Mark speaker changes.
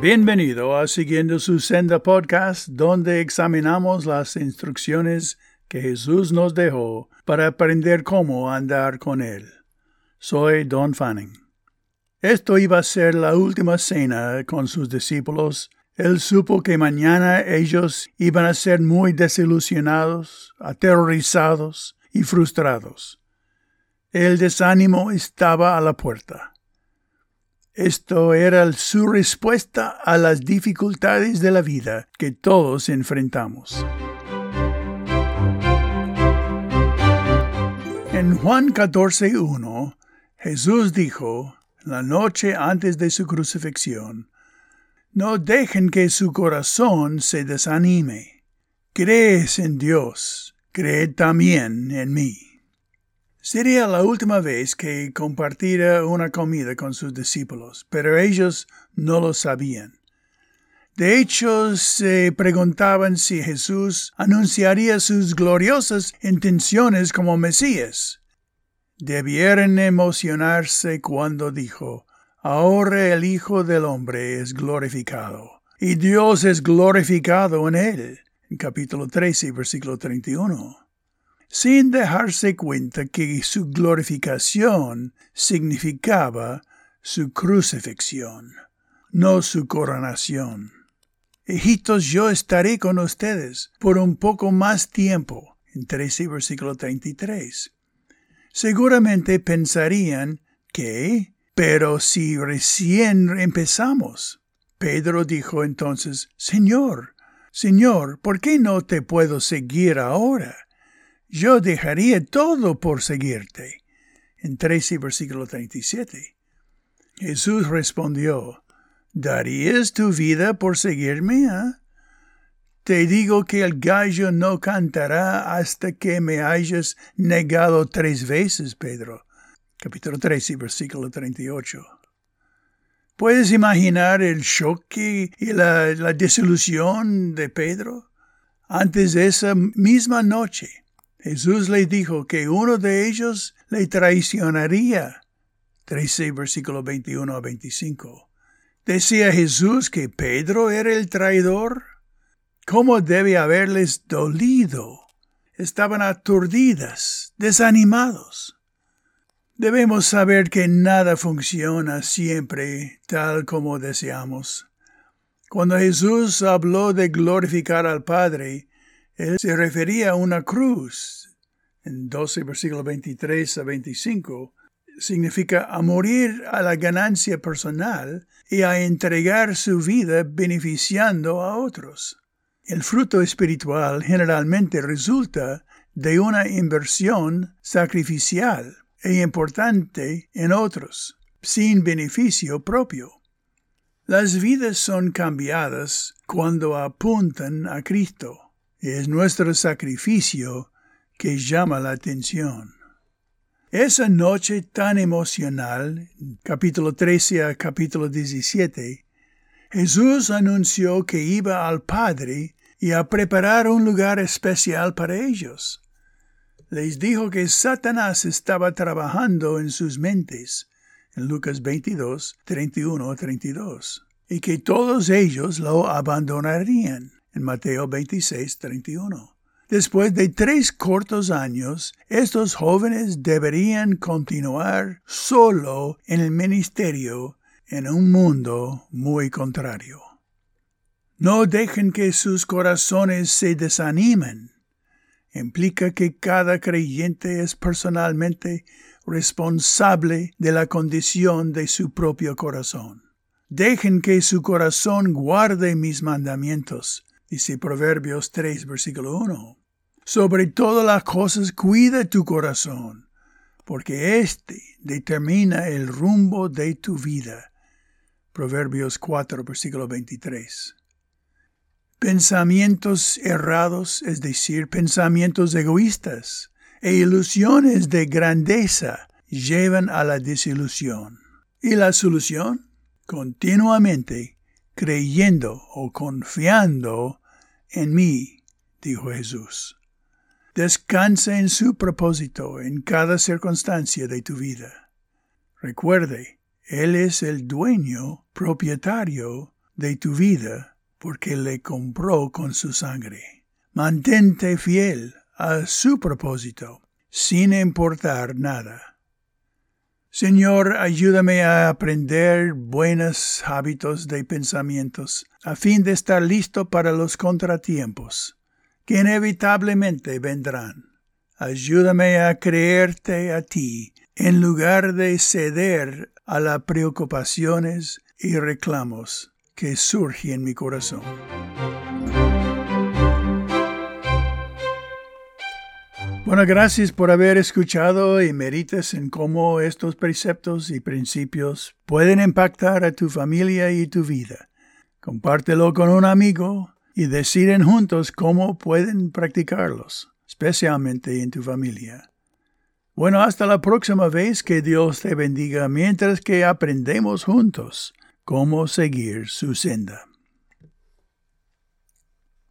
Speaker 1: Bienvenido a Siguiendo su Senda Podcast, donde examinamos las instrucciones que Jesús nos dejó para aprender cómo andar con Él. Soy Don Fanning. Esto iba a ser la última cena con sus discípulos. Él supo que mañana ellos iban a ser muy desilusionados, aterrorizados y frustrados. El desánimo estaba a la puerta. Esto era su respuesta a las dificultades de la vida que todos enfrentamos. En Juan 14.1, Jesús dijo, la noche antes de su crucifixión, No dejen que su corazón se desanime. Crees en Dios, creed también en mí. Sería la última vez que compartiera una comida con sus discípulos, pero ellos no lo sabían. De hecho, se preguntaban si Jesús anunciaría sus gloriosas intenciones como Mesías. Debieran emocionarse cuando dijo, Ahora el Hijo del Hombre es glorificado, y Dios es glorificado en él. Capítulo 13, versículo 31 sin dejarse cuenta que su glorificación significaba su crucifixión, no su coronación. Hijitos, yo estaré con ustedes por un poco más tiempo. En 13 versículo 33. Seguramente pensarían que, pero si recién empezamos. Pedro dijo entonces, Señor, Señor, ¿por qué no te puedo seguir ahora? Yo dejaría todo por seguirte. En 13 versículo 37. Jesús respondió, ¿darías tu vida por seguirme? Eh? Te digo que el gallo no cantará hasta que me hayas negado tres veces, Pedro. Capítulo 13, versículo 38. ¿Puedes imaginar el choque y la, la desilusión de Pedro? Antes de esa misma noche, Jesús le dijo que uno de ellos le traicionaría. 13 versículo 21 a 25. ¿Decía Jesús que Pedro era el traidor? ¿Cómo debe haberles dolido? Estaban aturdidas, desanimados. Debemos saber que nada funciona siempre tal como deseamos. Cuando Jesús habló de glorificar al Padre, él se refería a una cruz. En 12 versículos 23 a 25 significa a morir a la ganancia personal y a entregar su vida beneficiando a otros. El fruto espiritual generalmente resulta de una inversión sacrificial e importante en otros, sin beneficio propio. Las vidas son cambiadas cuando apuntan a Cristo. Es nuestro sacrificio que llama la atención. Esa noche tan emocional, capítulo 13 a capítulo 17, Jesús anunció que iba al Padre y a preparar un lugar especial para ellos. Les dijo que Satanás estaba trabajando en sus mentes, en Lucas 22, 31 a 32, y que todos ellos lo abandonarían Mateo 26, 31. Después de tres cortos años, estos jóvenes deberían continuar solo en el ministerio en un mundo muy contrario. No dejen que sus corazones se desanimen. Implica que cada creyente es personalmente responsable de la condición de su propio corazón. Dejen que su corazón guarde mis mandamientos Dice Proverbios 3, versículo 1. Sobre todas las cosas cuida tu corazón, porque éste determina el rumbo de tu vida. Proverbios 4, versículo 23. Pensamientos errados, es decir, pensamientos egoístas e ilusiones de grandeza llevan a la desilusión. ¿Y la solución? Continuamente creyendo o confiando en mí, dijo Jesús. Descansa en su propósito en cada circunstancia de tu vida. Recuerde, Él es el dueño, propietario de tu vida porque le compró con su sangre. Mantente fiel a su propósito, sin importar nada. Señor, ayúdame a aprender buenos hábitos de pensamientos, a fin de estar listo para los contratiempos, que inevitablemente vendrán. Ayúdame a creerte a ti, en lugar de ceder a las preocupaciones y reclamos que surgen en mi corazón. Bueno, gracias por haber escuchado y merites en cómo estos preceptos y principios pueden impactar a tu familia y tu vida. Compártelo con un amigo y deciden juntos cómo pueden practicarlos, especialmente en tu familia. Bueno, hasta la próxima vez que Dios te bendiga mientras que aprendemos juntos cómo seguir su senda.